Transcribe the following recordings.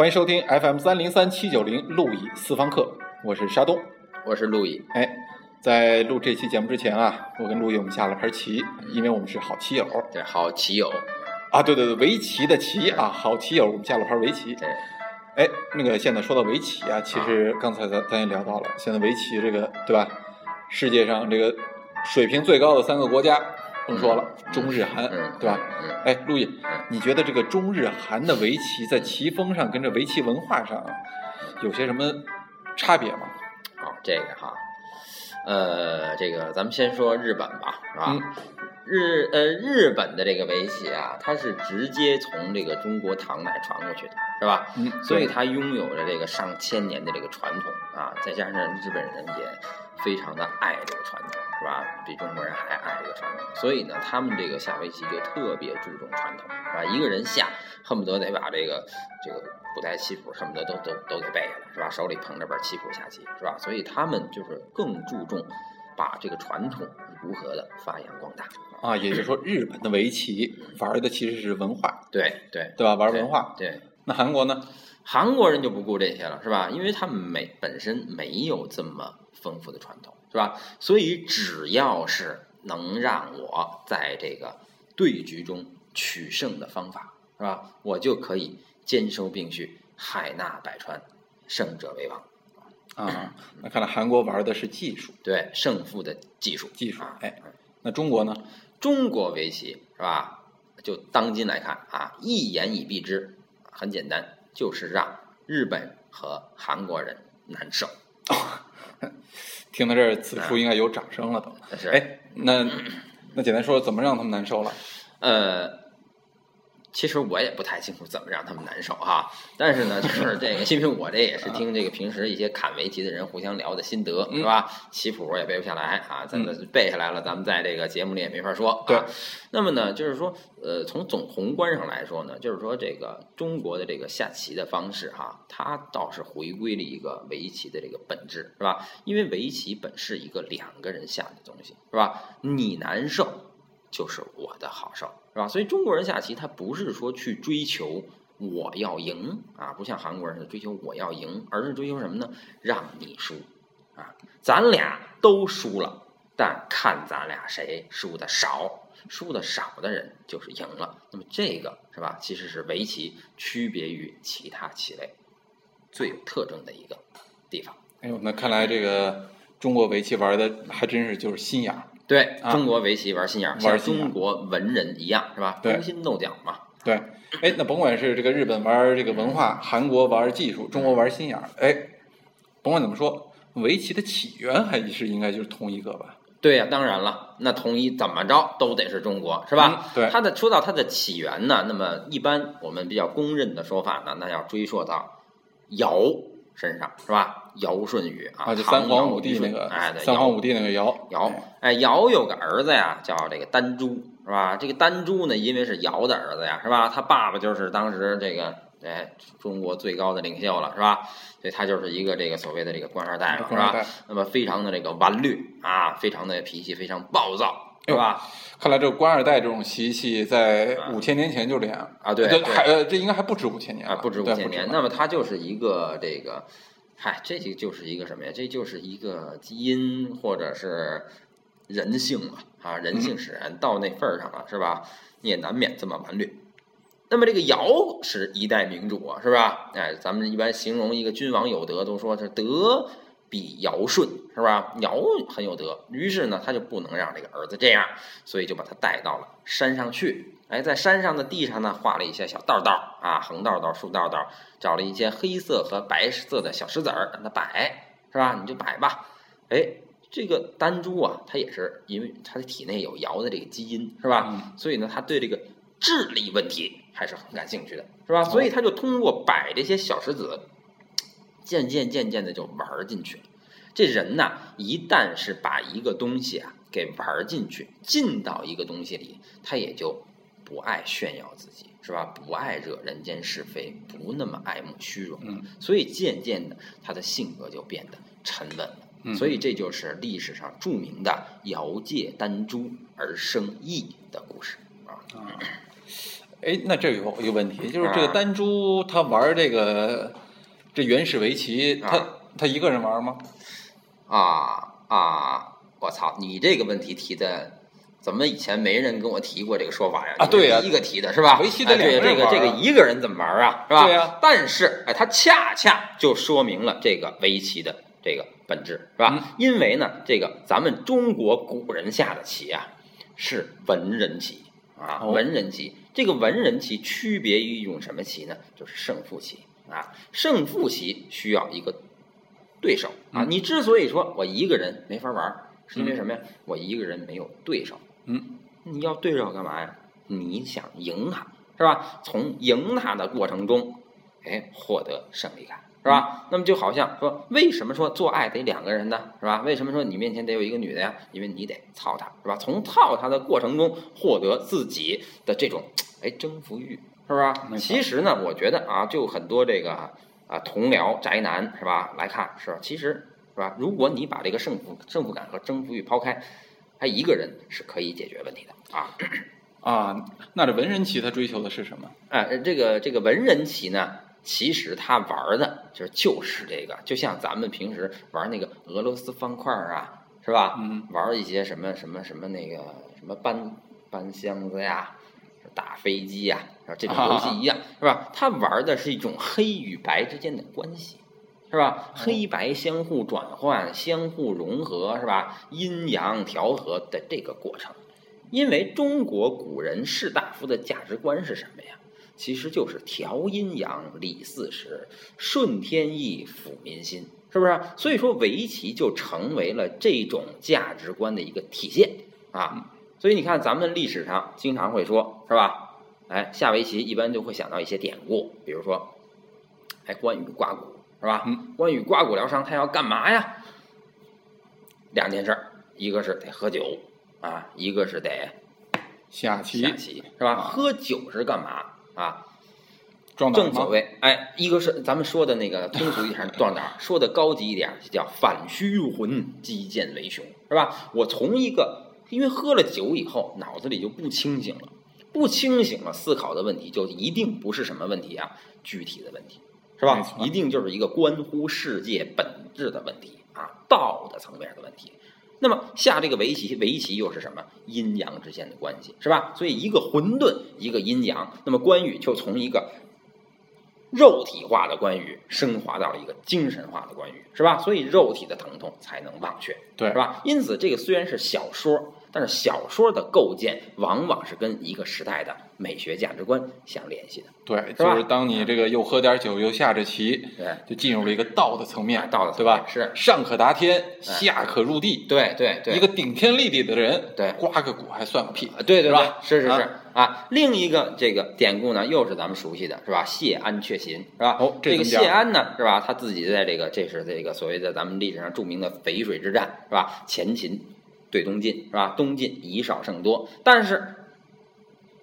欢迎收听 FM 三零三七九零路易四方客，我是沙东。我是路易。哎，在录这期节目之前啊，我跟路易我们下了盘棋，因为我们是好棋友对，好棋友。啊。对对对，围棋的棋啊，好棋友，我们下了盘围棋。对，哎，那个现在说到围棋啊，其实刚才咱咱也聊到了，现在围棋这个对吧？世界上这个水平最高的三个国家，甭说了，中日韩，嗯对吧？嗯，哎，陆毅，你觉得这个中日韩的围棋在棋风上跟这围棋文化上有些什么差别吗？哦，这个哈，呃，这个咱们先说日本吧，是吧？嗯日呃，日本的这个围棋啊，它是直接从这个中国唐代传过去的，是吧？嗯，所以它拥有着这个上千年的这个传统啊，再加上日本人也非常的爱这个传统，是吧？比中国人还爱这个传统，所以呢，他们这个下围棋就特别注重传统，是吧？一个人下，恨不得得把这个这个古代棋谱恨不得都都都给背下来，是吧？手里捧着本棋谱下棋，是吧？所以他们就是更注重把这个传统如何的发扬光大。啊，也就是说，日本的围棋玩的其实是文化，对对对吧？玩文化。对。那韩国呢？韩国人就不顾这些了，是吧？因为他们没本身没有这么丰富的传统，是吧？所以只要是能让我在这个对局中取胜的方法，是吧？我就可以兼收并蓄，海纳百川，胜者为王。啊，那看来韩国玩的是技术，对胜负的技术，技术啊。哎，那中国呢？中国围棋是吧？就当今来看啊，一言以蔽之，很简单，就是让日本和韩国人难受。听到这儿，此处应该有掌声了都。是哎，那那简单说，怎么让他们难受了？呃，其实我也不太清楚怎么让他们难受哈，但是呢，就是这个，因为我这也是听这个平时一些砍围棋的人互相聊的心得，是吧？棋谱我也背不下来啊，咱们背下来了，咱们在这个节目里也没法说。对，那么呢，就是说，呃，从总宏观上来说呢，就是说这个中国的这个下棋的方式哈，它倒是回归了一个围棋的这个本质，是吧？因为围棋本是一个两个人下的东西，是吧？你难受。就是我的好受，是吧？所以中国人下棋，他不是说去追求我要赢啊，不像韩国人是追求我要赢，而是追求什么呢？让你输啊！咱俩都输了，但看咱俩谁输的少，输的少的人就是赢了。那么这个是吧？其实是围棋区别于其他棋类最有特征的一个地方。哎呦，那看来这个中国围棋玩的还真是就是心眼儿。对，啊中国围棋玩心眼玩中国文人一样，是吧？勾心斗角嘛。对，哎，那甭管是这个日本玩这个文化，韩国玩技术，中国玩心眼儿，哎，甭管怎么说，围棋的起源还是应该就是同一个吧？对呀、当然了，那同一怎么着都得是中国，是吧？嗯对它的说到它的起源呢，那么一般我们比较公认的说法呢，那要追溯到尧身上，是吧？尧舜禹啊，三皇五帝那个，哎，对，三皇尧五帝那个尧，尧哎，哎，尧有个儿子呀，叫这个丹朱，是吧？这个丹朱呢，因为是尧的儿子呀，是吧？他爸爸就是当时这个哎中国最高的领袖了，是吧？所以他就是一个这个所谓的这个官二代了，是吧？那么非常的这个顽劣啊，非常的脾气非常暴躁，是吧？看来这个官二代这种习气在五千年前就这样啊对还呃这应该还不止五千年啊，不止五千年。那么它就是一个这个，嗨，这就就是一个什么呀？这就是一个基因或者是人性嘛，啊，人性使然到那份儿上了，是吧？你也难免这么顽劣。那么这个尧是一代明主啊，是吧？哎，咱们一般形容一个君王有德，都说是德比尧舜，是吧？尧很有德，于是呢，他就不能让这个儿子这样，所以就把他带到了山上去。哎，在山上的地上呢，画了一些小道道啊，横道道、竖道道，找了一些黑色和白色的小石子儿，让他摆，是吧？你就摆吧。哎，这个丹珠啊，他也是因为他的体内有尧的这个基因，是吧？嗯所以呢，他对这个智力问题还是很感兴趣的，是吧？所以他就通过摆这些小石子，渐渐渐渐的就玩儿进去了。这人呐，一旦是把一个东西啊给玩儿进去，进到一个东西里，他也就不爱炫耀自己，是吧？不爱惹人间是非，不那么爱慕虚荣了。嗯所以渐渐的，他的性格就变得沉稳了。嗯所以这就是历史上著名的“姚借丹朱而生义”的故事啊。啊，哎，那这有一个问题，就是这个啊丹珠他玩这个这原始围棋，他啊他一个人玩吗？啊啊！我操，你这个问题提的。怎么以前没人跟我提过这个说法呀？啊对呀一个提的是吧？围棋得哎对两个人这个这个一个人怎么玩啊？是吧？对呀但是哎，它恰恰就说明了这个围棋的这个本质，是吧？嗯因为呢，这个咱们中国古人下的棋啊，是文人棋啊，哦文人棋。这个文人棋区别于一种什么棋呢？就是胜负棋啊。胜负棋需要一个对手啊。嗯你之所以说我一个人没法玩，是因为什么呀？我一个人没有对手。嗯，你要对手干嘛呀？你想赢他是吧？从赢他的过程中，哎，获得胜利感是吧？那么就好像说，为什么说做爱得两个人呢？是吧？为什么说你面前得有一个女的呀？因为你得操她是吧？从操她的过程中获得自己的这种哎征服欲是吧其实呢，我觉得啊，就很多这个啊同僚宅男是吧来看是吧？其实是吧？如果你把这个胜负胜负感和征服欲抛开，他一个人是可以解决问题的啊。啊，那这文人棋他追求的是什么？哎，这个这个文人棋呢，其实他玩的就是就是这个，就像咱们平时玩那个俄罗斯方块啊，是吧？嗯，玩一些什么什么什么那个什么搬搬箱子呀、打飞机呀，这种游戏一样，是吧？他玩的是一种黑与白之间的关系。是吧？黑白相互转换、相互融合，是吧？阴阳调和的这个过程，因为中国古人士大夫的价值观是什么呀？其实就是调阴阳、理四时、顺天意、抚民心，是不是？所以说，围棋就成为了这种价值观的一个体现啊。所以你看，咱们历史上经常会说，是吧？哎，下围棋一般就会想到一些典故，比如说，哎，关羽刮骨，是吧？嗯关羽刮骨疗伤，他要干嘛呀？两件事儿，一个是得喝酒啊，一个是得下棋下棋，是吧？啊喝酒是干嘛啊？壮？正所谓，哎，一个是咱们说的那个通俗一点 壮胆儿，说的高级一点叫反虚入魂，击剑为雄，是吧？我从一个因为喝了酒以后，脑子里就不清醒了，不清醒了，思考的问题就一定不是什么问题啊，具体的问题，是吧？一定就是一个关乎世界本质的问题啊，道的层面的问题。那么下这个围棋，围棋又是什么？阴阳之间的关系，是吧？所以一个混沌，一个阴阳。那么关羽就从一个肉体化的关羽升华到了一个精神化的关羽，是吧？所以肉体的疼痛才能忘却，对是吧？因此，这个虽然是小说，但是小说的构建往往是跟一个时代的美学价值观相联系的。对，就是当你这个又喝点酒又下着棋，对，就进入了一个道的层面，哎道的层对吧面？是上可达天，下可入地。对对对，一个顶天立地的人，对刮个骨还算个屁啊，对对对是吧，是是是啊啊。另一个这个典故呢，又是咱们熟悉的，是吧？谢安却秦，是吧？哦这这个谢安呢，是吧？他自己在这个，这是这个所谓的咱们历史上著名的淝水之战，是吧？前秦对东晋，是吧？东晋以少胜多，但是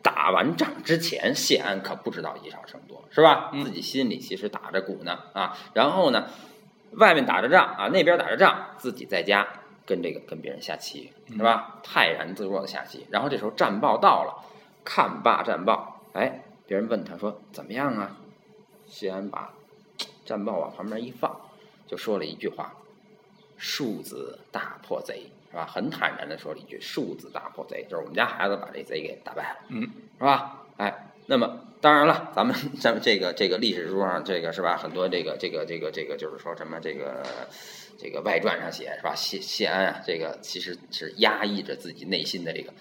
打完仗之前，谢安可不知道以少胜多，是吧？嗯自己心里其实打着鼓呢啊。然后呢，外面打着仗啊，那边打着仗，自己在家跟这个跟别人下棋，是吧？泰然自若的下棋。然后这时候战报到了，看罢战报，哎，别人问他说怎么样啊？谢安把战报往旁边一放，就说了一句话：“庶子大破贼。”是吧？很坦然的说了一句：“庶子大破贼。”就是我们家孩子把这贼给打败了。嗯，是吧？哎，那么当然了，咱们咱们这个这个历史书上这个是吧？很多这个这个这个这个就是说什么这个这个外传上写是吧？谢谢安啊，这个其实是压抑着自己内心的这个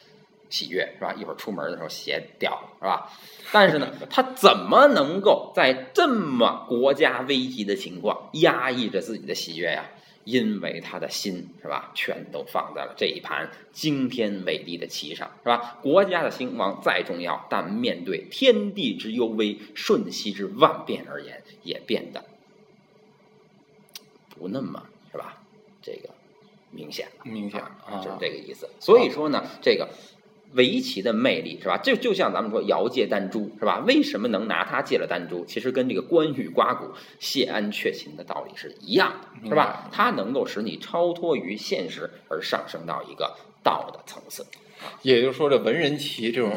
喜悦是吧？一会儿出门的时候鞋掉了是吧？但是呢，他怎么能够在这么国家危急的情况压抑着自己的喜悦呀？因为他的心是吧，全都放在了这一盘惊天伟地的棋上，是吧？国家的兴亡再重要，但面对天地之幽微、瞬息之万变而言，也变得不那么是吧？这个明显了。明显啊，就是这个意思。所以说呢，这个围棋的魅力是吧？就就像咱们说姚借丹珠是吧？为什么能拿它借了丹珠？其实跟这个关羽刮骨、谢安却秦的道理是一样的，是吧？它能够使你超脱于现实，而上升到一个道的层次。也就是说，这文人棋这种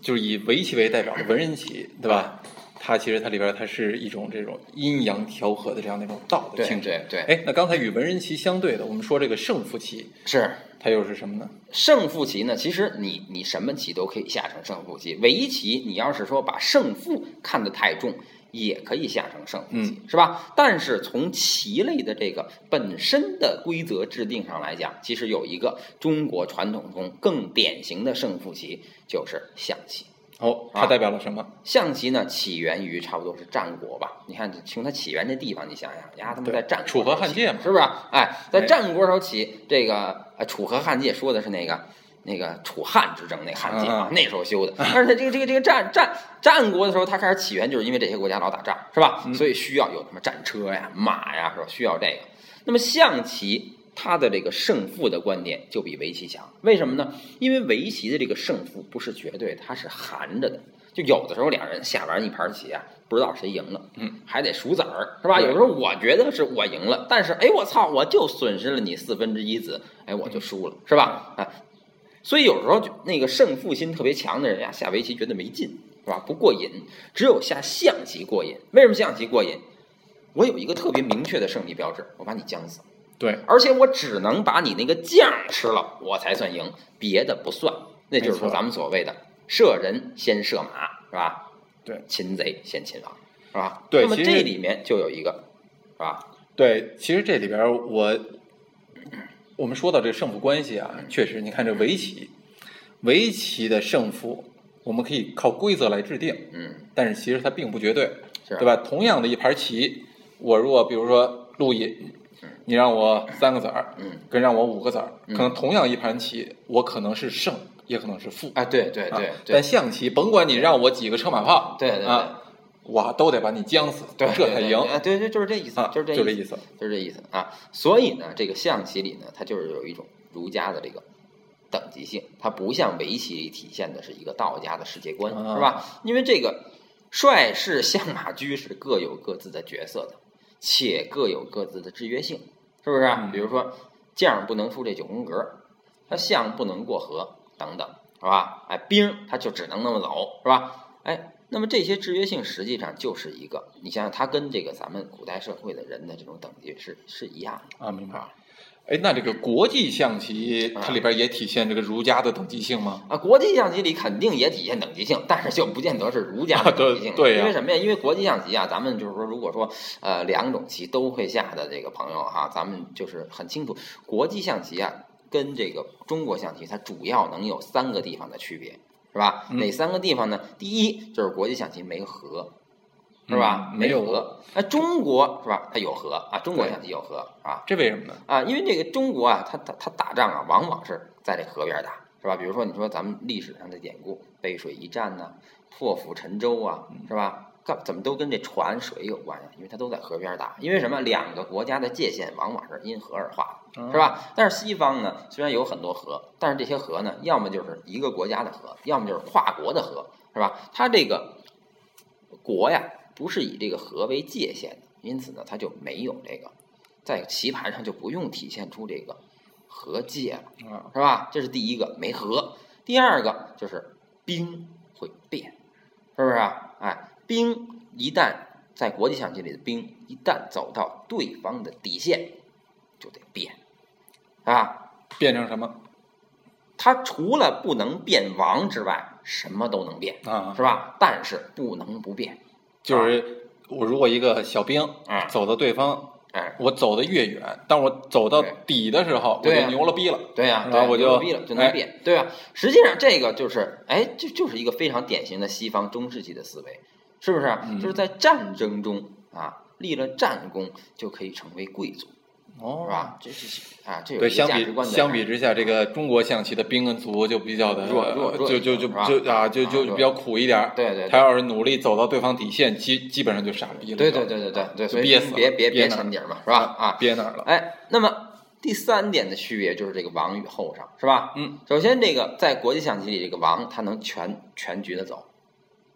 就是以围棋为代表的文人棋，对吧？它其实它里边它是一种这种阴阳调和的这样的一种道的性质。对对，哎，那刚才与文人棋相对的，我们说这个胜负棋，是它又是什么呢？胜负棋呢？其实你你什么棋都可以下成胜负棋。围棋你要是说把胜负看得太重，也可以下成胜负棋，是吧？但是从棋类的这个本身的规则制定上来讲，其实有一个中国传统中更典型的胜负棋，就是象棋。哦，它啊代表了什么？象棋呢，起源于差不多是战国吧？你看，从它起源这地方，你想想，呀，他们在战国楚河汉界嘛是不是？哎，在哎战国时候起，这个呃楚河汉界说的是那个那个楚汉之争那汉界啊嗯，那时候修的。而且这个这个这个战战战国的时候，它开始起源就是因为这些国家老打仗，是吧？嗯所以需要有什么战车呀、马呀，是吧？需要这个。那么象棋它的这个胜负的观点就比围棋强，为什么呢？因为围棋的这个胜负不是绝对，它是含着的。就有的时候两人下完一盘棋啊，不知道谁赢了，嗯，还得数子儿，是吧？对有时候我觉得是我赢了，但是哎，我操，我就损失了你四分之一子，哎，我就输了，是吧？啊，所以有时候就那个胜负心特别强的人呀，下围棋觉得没劲，是吧？不过瘾，只有下象棋过瘾。为什么象棋过瘾？我有一个特别明确的胜利标志，我把你将死，对，而且我只能把你那个将吃了，我才算赢，别的不算。那就是说咱们所谓的射人先射马，是吧？对，擒贼先擒王，是吧？对其实那么这里面就有一个，是吧？对，其实这里边我我们说到这胜负关系啊，确实，你看这围棋，围棋的胜负我们可以靠规则来制定，嗯，但是其实它并不绝对，是对吧？同样的一盘棋，我如果比如说陆毅，你让我三个子儿，嗯，跟让我五个子儿，嗯可能同样一盘棋，我可能是胜，也可能是负。啊，对对啊对对但象棋，甭管你让我几个车马炮，对对对啊，我都得把你将死，对，这才赢啊，对对，就是这意思，啊，就是这意思，就这意思。就是这意思啊。所以呢，这个象棋里呢，它就是有一种儒家的这个等级性，它不像围棋里体现的是一个道家的世界观，啊是吧？因为这个帅士、相马、车是各有各自的角色的，且各有各自的制约性，是不是比如说将不能出这九宫格，他象不能过河，等等，是吧？哎，兵他就只能那么走，是吧？哎，那么这些制约性实际上就是一个，你想想，它跟这个咱们古代社会的人的这种等级是是一样的啊，明白啊。哎，那这个国际象棋，啊它里边也体现这个儒家的等级性吗？啊。国际象棋里肯定也体现等级性，但是就不见得是儒家的等级性。啊对因为什么呀？因为国际象棋啊，咱们就是说，如果说呃两种棋都会下的这个朋友哈、咱们就是很清楚，国际象棋啊跟这个中国象棋它主要能有三个地方的区别，是吧？嗯哪三个地方呢？第一就是国际象棋没和。是吧？嗯没有河。那，中国是吧？它有河啊，中国对象棋有河啊？这为什么呢？啊，因为这个中国啊，它它它打仗啊，往往是在这河边打，是吧？比如说你说咱们历史上的典故，背水一战呐、破釜沉舟啊，是吧？干怎么都跟这船水有关系？因为它都在河边打，因为什么？两个国家的界限往往是因河而划的，是吧？但是西方呢，虽然有很多河，但是这些河呢，要么就是一个国家的河，要么就是跨国的河，是吧？它这个国呀，不是以这个和为界限的，因此呢，它就没有这个在棋盘上就不用体现出这个和界了，啊，是吧？这是第一个没和。第二个就是兵会变，是不是啊？哎，兵一旦在国际象棋里的兵一旦走到对方的底线，就得变，啊，变成什么它除了不能变王之外，什么都能变，啊？是吧？但是不能不变，就是我如果一个小兵啊走到对方，哎，我走的越远，当我走到底的时候，我就牛了逼了。对呀、对然后我就牛逼了就能哎。变，对吧？实际上这个就是，哎，这就是一个非常典型的西方中世纪的思维，是不是？嗯。就是在战争中啊，立了战功就可以成为贵族，哦是？吧？这是啊，这有对，一个相比之下，这个中国象棋的兵跟卒就比较的弱弱弱就就就就啊，就就比较苦一点儿。对对对他要是努力走到对方底线，基基本上就傻逼了。对对对对对对，所以别别别沉底儿嘛，是吧？啊，憋哪儿了？哎，那么第三点的区别就是这个王与后上，是吧？嗯，首先这个在国际象棋里，这个王他能全全局的走，啊，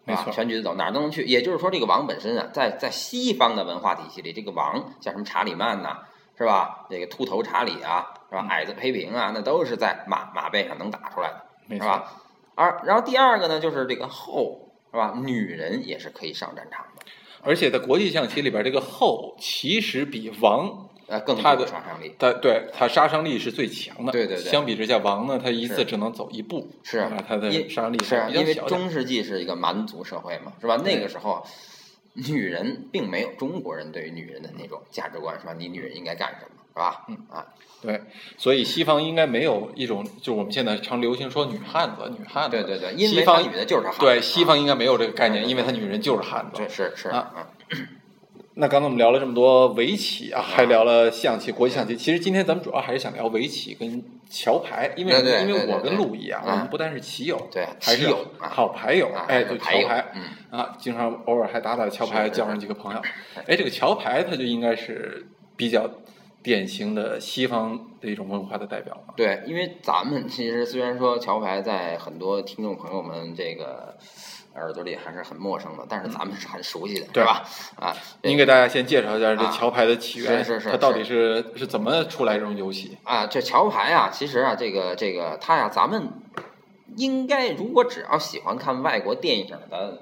没错全局的走，哪儿都能去。也就是说，这个王本身啊，在在西方的文化体系里，这个王像什么查理曼呐、是吧？这个秃头查理啊，是吧？嗯矮子裴平啊，那都是在马马背上能打出来的，是吧？而然后第二个呢，就是这个后是吧？女人也是可以上战场的，而且在国际象棋里边，这个后其实比王，呃，更他的杀伤力。它对它杀伤力是最强的。对对对相比之下，王呢，它一次只能走一步，是啊，它的因杀伤力是啊，因为。中世纪是一个蛮族社会嘛，是吧？那个时候，女人并没有中国人对于女人的那种价值观，是吧？你女人应该干什么，是吧？嗯啊，对，所以西方应该没有一种，就是我们现在常流行说女汉子、女汉子。对对对，因西方为她女的就是汉子对西方应该没有这个概念，因为她女人就是汉子这。是是啊啊，那刚才我们聊了这么多围棋啊，啊还聊了象棋、国际象棋。其实今天咱们主要还是想聊围棋跟桥牌，因为因为我跟陆毅啊，啊我们不单是棋友，对还是棋友啊好牌友，啊哎，对桥牌嗯，啊，经常偶尔还打打桥牌，交上几个朋友。哎，这个桥牌它就应该是比较典型的西方的一种文化的代表嘛。对，因为咱们其实虽然说桥牌在很多听众朋友们这个耳朵里还是很陌生的，但是咱们是很熟悉的，对吧？啊，您给大家先介绍一下这啊桥牌的起源，是是是它到底是是怎么出来这种游戏？啊，这桥牌啊，其实啊，这个这个它呀，咱们应该如果只要喜欢看外国电影的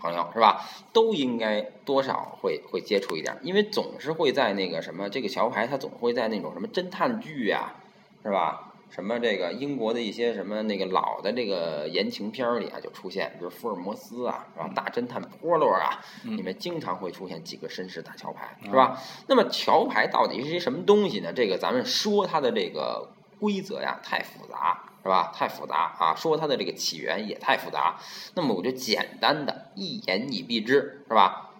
朋友是吧，都应该多少会会接触一点，因为总是会在那个什么这个桥牌，它总会在那种什么侦探剧呀、是吧？什么这个英国的一些什么那个老的这个言情片儿里啊就出现，比如福尔摩斯啊，是吧？大侦探波洛啊，嗯里面经常会出现几个绅士打桥牌，是吧？那么桥牌到底是一什么东西呢？这个咱们说它的这个规则呀太复杂，是吧？太复杂啊！说它的这个起源也太复杂。那么我就简单的一言以蔽之，是吧？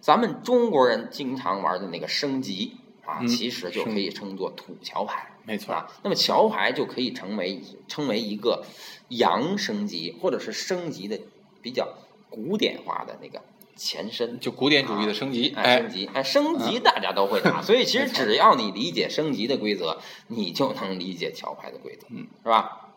咱们中国人经常玩的那个升级啊，嗯其实就可以称作土桥牌。没错，啊，那么桥牌就可以成为称为一个阳升级或者是升级的比较古典化的那个前身。就古典主义的升级，哎，哎升，级，哎，升级大家都会打，所以其实只要你理解升级的规则，你就能理解桥牌的规则，嗯，是吧？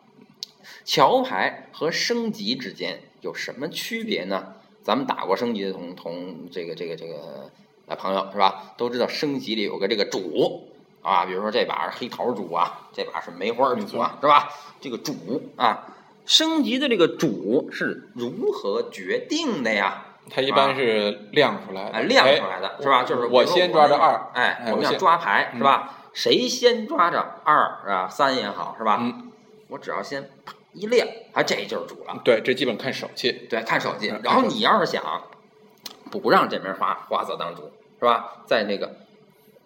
桥牌和升级之间有什么区别呢？咱们打过升级的同同这个这个这个呃朋友是吧？都知道升级里有个这个主啊，比如说这把是黑桃主啊，这把是梅花主啊，是吧？这个主啊，升级的这个主是如何决定的呀？它一般是亮出来的，哎，亮出哎来的是吧？就是我先抓着二哎，我们要抓牌是吧？谁先抓着二是吧？三也好是吧？嗯，我只要先啪一亮，啊，这就是主了。对，这基本看手气，对，看手气嗯。然后你要是想不让这枚花花色当主是吧？在那个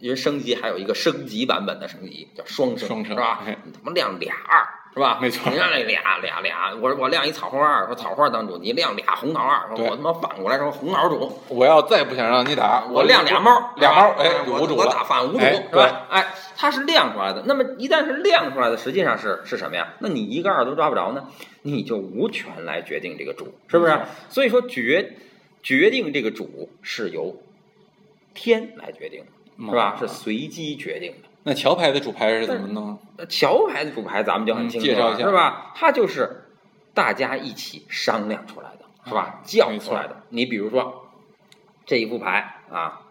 因为升级还有一个升级版本的升级叫双升，双升是吧哎？你他妈亮俩二是吧？没错你亮那俩俩俩，我我亮一草花二，说草花当主，你亮俩红桃二，说我他妈反过来说红桃主，我要再不想让你打，我亮俩猫，俩猫，哎，哎，我主了，打反无主哎是吧？哎，它是亮出来的。那么一旦是亮出来的，实际上是是什么呀？那你一个二都抓不着呢，你就无权来决定这个主，是不是？所以说决决定这个主是由天来决定的，嗯是吧？是随机决定的。那桥牌的主牌是怎么弄？那桥牌的主牌咱们就很清楚了，嗯介绍一下是吧？它就是大家一起商量出来的，是吧？叫出来的。你比如说这一副牌啊，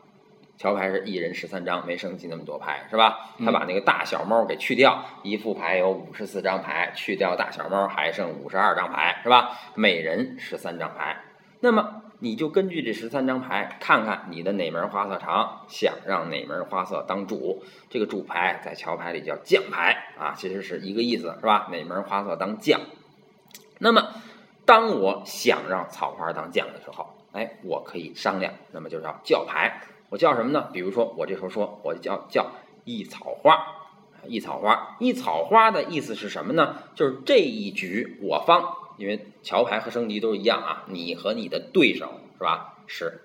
桥牌是一人十三张，没升级那么多牌，是吧？嗯他把那个大小猫给去掉，一副牌有五十四张牌，去掉大小猫还剩五十二张牌，是吧？每人十三张牌。那么你就根据这十三张牌，看看你的哪门花色长，想让哪门花色当主。这个主牌在桥牌里叫将牌啊，其实是一个意思，是吧？哪门花色当将。那么，当我想让草花当将的时候，哎，我可以商量，那么就叫叫牌。我叫什么呢？比如说，我这时候说，我叫叫一草花。一草花，一草花的意思是什么呢？就是这一局我方，因为桥牌和升级都是一样啊，你和你的对手是吧？是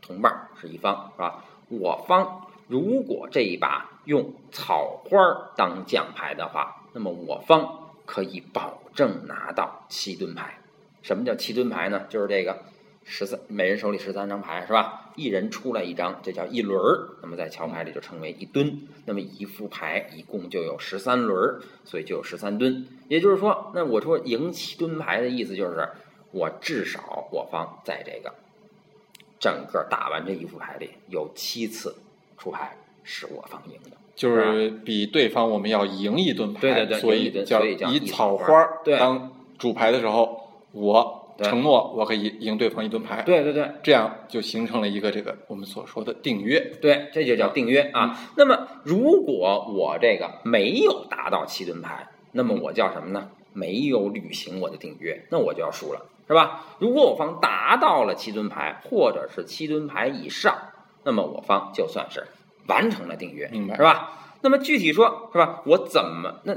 同伴，是一方是吧？我方如果这一把用草花当将牌的话，那么我方可以保证拿到七吨牌。什么叫七吨牌呢？就是这个十三，每人手里十三张牌是吧？一人出来一张，这叫一轮儿。那么在桥牌里就称为一吨。那么一副牌一共就有十三轮儿，所以就有十三吨。也就是说，那我说赢七吨牌的意思就是，我至少我方在这个整个打完这一副牌里有七次出牌是我方赢的。就是比对方我们要赢一吨牌，对对对所以叫以草草花当主牌的时候，我对承诺我可以赢对方一吨牌，对对对这样就形成了一个这个我们所说的定约。对，这就叫定约啊。那么如果我这个没有达到七吨牌，那么我叫什么呢？没有履行我的定约，那我就要输了，是吧？如果我方达到了七吨牌，或者是七吨牌以上，那么我方就算是完成了订约，明白是吧？那么具体说，是吧？我怎么那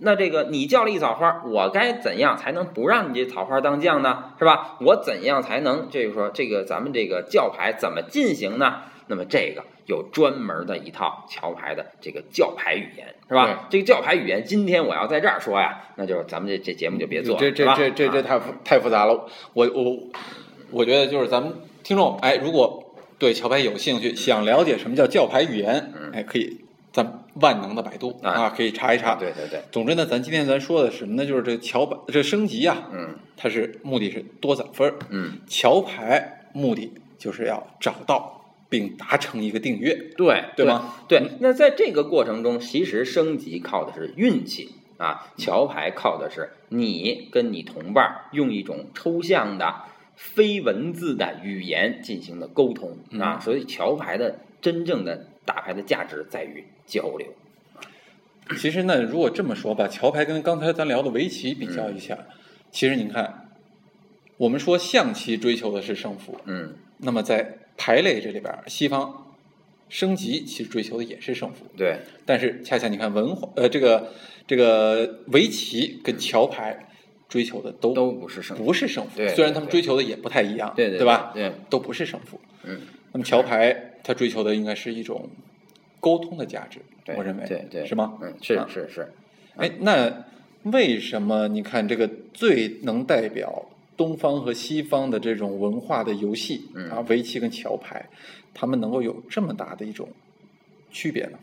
那这个你叫了一枣花，我该怎样才能不让你这草花当将呢？是吧？我怎样才能这个说这个咱们这个叫牌怎么进行呢？那么这个有专门的一套桥牌的这个叫牌语言，是吧？这个叫牌语言，今天我要在这儿说呀，那就是咱们这这节目就别做了，这这这这这啊太复太复杂了。我我我觉得就是咱们听众，哎，如果对桥牌有兴趣，想了解什么叫叫牌语言，嗯哎，可以咱万能的百度啊啊，可以查一查。对对对，总之呢，咱今天咱说的是什么呢？就是这桥牌这升级啊，嗯它是目的是多攒分儿，嗯，桥牌目的就是要找到并达成一个订阅，对对吗？对，那在这个过程中，其实升级靠的是运气啊，桥牌靠的是你跟你同伴儿用一种抽象的、非文字的语言进行的沟通啊，嗯所以桥牌的真正的打牌的价值在于交流。其实呢，如果这么说吧，桥牌跟刚才咱聊的围棋比较一下，嗯其实您看，我们说象棋追求的是胜负，嗯，那么在牌类这里边，西方升级其实追求的也是胜负，对，但是恰恰你看文化，呃，这个这个围棋跟桥牌追求的都都不是胜负。不是胜负，对虽然他们追求的也不太一样，对对吧？对，都不是胜负。嗯，那么桥牌它追求的应该是一种沟通的价值，我认为，对对是吗？嗯，是啊是是，哎，那为什么你看这个最能代表东方和西方的这种文化的游戏、嗯啊，围棋跟桥牌，他们能够有这么大的一种区别呢？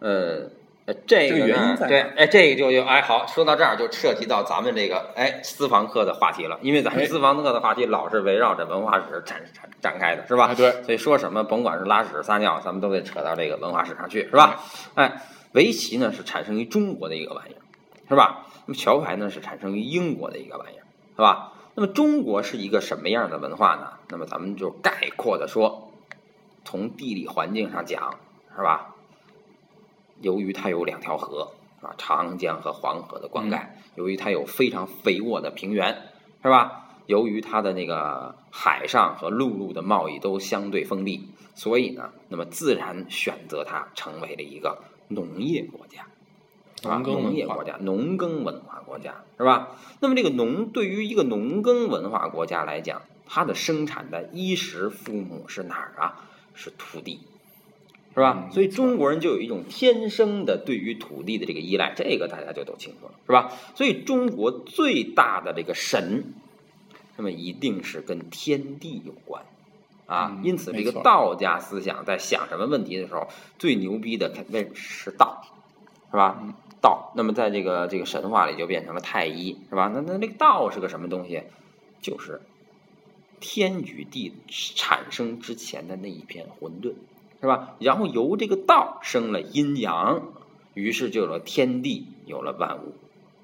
呃。呃，这这个原因在哪对，哎，这个就就哎好，说到这儿就涉及到咱们这个哎私房课的话题了，因为咱们哎私房课的话题老是围绕着文化史展展展开的，是吧？啊，对，所以说什么，甭管是拉屎撒尿，咱们都得扯到这个文化史上去，是吧？哎，围棋呢是产生于中国的一个玩意儿，是吧？那么桥牌呢是产生于英国的一个玩意儿，是吧？那么中国是一个什么样的文化呢？那么咱们就概括的说，从地理环境上讲，是吧？由于它有两条河，啊？长江和黄河的灌溉，由于它有非常肥沃的平原，是吧？由于它的那个海上和陆路的贸易都相对封闭，所以呢，那么自然选择它成为了一个农业国家，啊？农业国家、农耕文化国家，是吧？那么这个农对于一个农耕文化国家来讲，它的生产的衣食父母是哪儿啊？是土地。是吧？嗯所以中国人就有一种天生的对于土地的这个依赖，这个大家就都清楚了，是吧？所以中国最大的这个神，那么一定是跟天地有关啊。嗯因此，这个道家思想在想什么问题的时候，最牛逼的肯定是道，是吧？嗯道。那么在这个这个神话里就变成了太一，是吧？那那那个道是个什么东西？就是天与地产生之前的那一片混沌。是吧？然后由这个道生了阴阳，于是就有了天地，有了万物，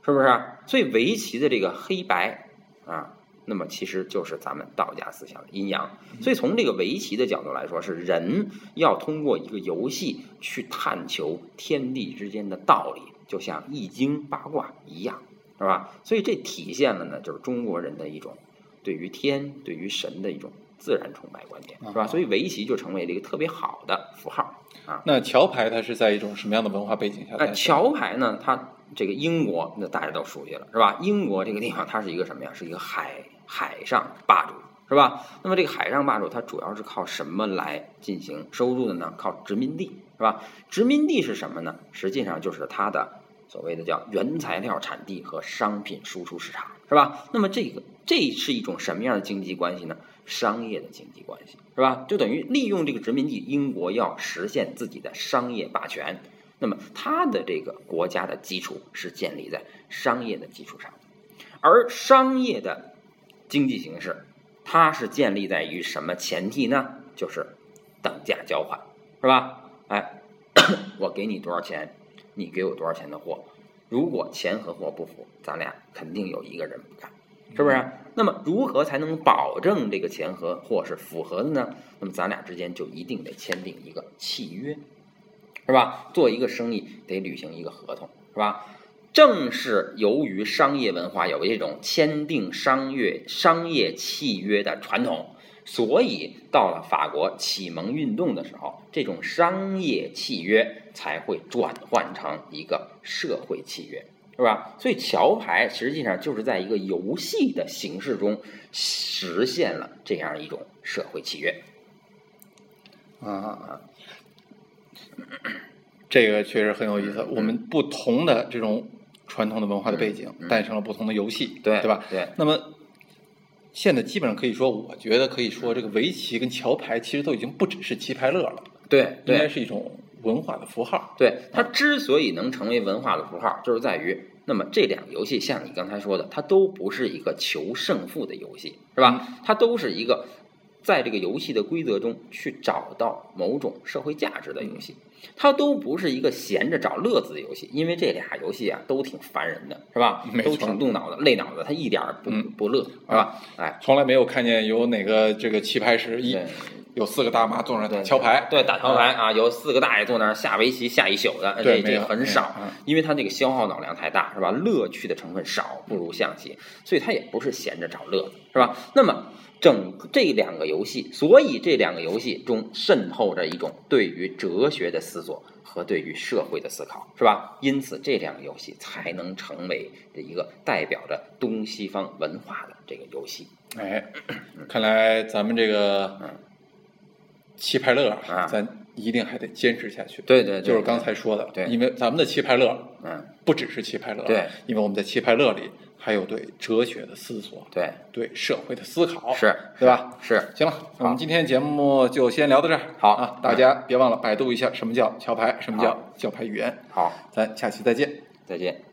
是不是？所以围棋的这个黑白啊，那么其实就是咱们道家思想的阴阳。所以从这个围棋的角度来说，是人要通过一个游戏去探求天地之间的道理，就像易经八卦一样，是吧？所以这体现了呢，就是中国人的一种对于天、对于神的一种。自然崇拜观点是吧？所以围棋就成为了一个特别好的符号啊。那桥牌它是在一种什么样的文化背景下那？桥牌呢？它这个英国那大家都熟悉了是吧？英国这个地方它是一个什么呀？是一个海海上霸主是吧？那么这个海上霸主它主要是靠什么来进行收入的呢？靠殖民地是吧？殖民地是什么呢？实际上就是它的所谓的叫原材料产地和商品输出市场是吧？那么这个这是一种什么样的经济关系呢？商业的经济关系是吧？就等于利用这个殖民地，英国要实现自己的商业霸权。那么它的这个国家的基础是建立在商业的基础上，而商业的经济形势，它是建立在于什么前提呢？就是等价交换，是吧？哎，我给你多少钱，你给我多少钱的货，如果钱和货不符，咱俩肯定有一个人不干，是不是？那么如何才能保证这个钱和货是符合的呢？那么咱俩之间就一定得签订一个契约，是吧？做一个生意得履行一个合同，是吧？正是由于商业文化有这种签订商业商业契约的传统，所以到了法国启蒙运动的时候，这种商业契约才会转换成一个社会契约，是吧？所以桥牌实际上就是在一个游戏的形式中实现了这样一种社会契约。啊，这个确实很有意思。我们不同的这种传统的文化的背景，诞生了不同的游戏，对对吧？对。那么现在基本上可以说，我觉得可以说，这个围棋跟桥牌其实都已经不只是棋牌乐了，对应该是一种文化的符号。对，它之所以能成为文化的符号，就是在于，那么这两个游戏，像你刚才说的，它都不是一个求胜负的游戏，是吧？它都是一个在这个游戏的规则中去找到某种社会价值的游戏，它都不是一个闲着找乐子的游戏，因为这俩游戏啊都挺烦人的，是吧都挺动脑子、累脑子，它一点儿不嗯不乐，是吧？哎，从来没有看见有哪个这个棋牌室有四个大妈坐那儿打对桥牌，对，打桥牌啊，有四个大爷坐那儿下围棋下一宿的，这这很少嗯，因为他那个消耗脑量太大，是吧？乐趣的成分少，不如象棋，所以他也不是闲着找乐子，是吧？那么整这两个游戏，所以这两个游戏中渗透着一种对于哲学的思索和对于社会的思考，是吧？因此，这两个游戏才能成为这一个代表着东西方文化的这个游戏。哎，看来咱们这个嗯棋牌乐啊。咱一定还得坚持下去。对对对就是刚才说的，对。因为咱们的棋牌乐嗯，不只是棋牌乐，对，因为我们在棋牌乐里还有对哲学的思索，对，对社会的思考，是，对吧？是，行了，我们今天节目就先聊到这儿。好。啊，大家别忘了百度一下什么叫桥牌，什么叫好。桥牌语言。好，咱下期再见。再见。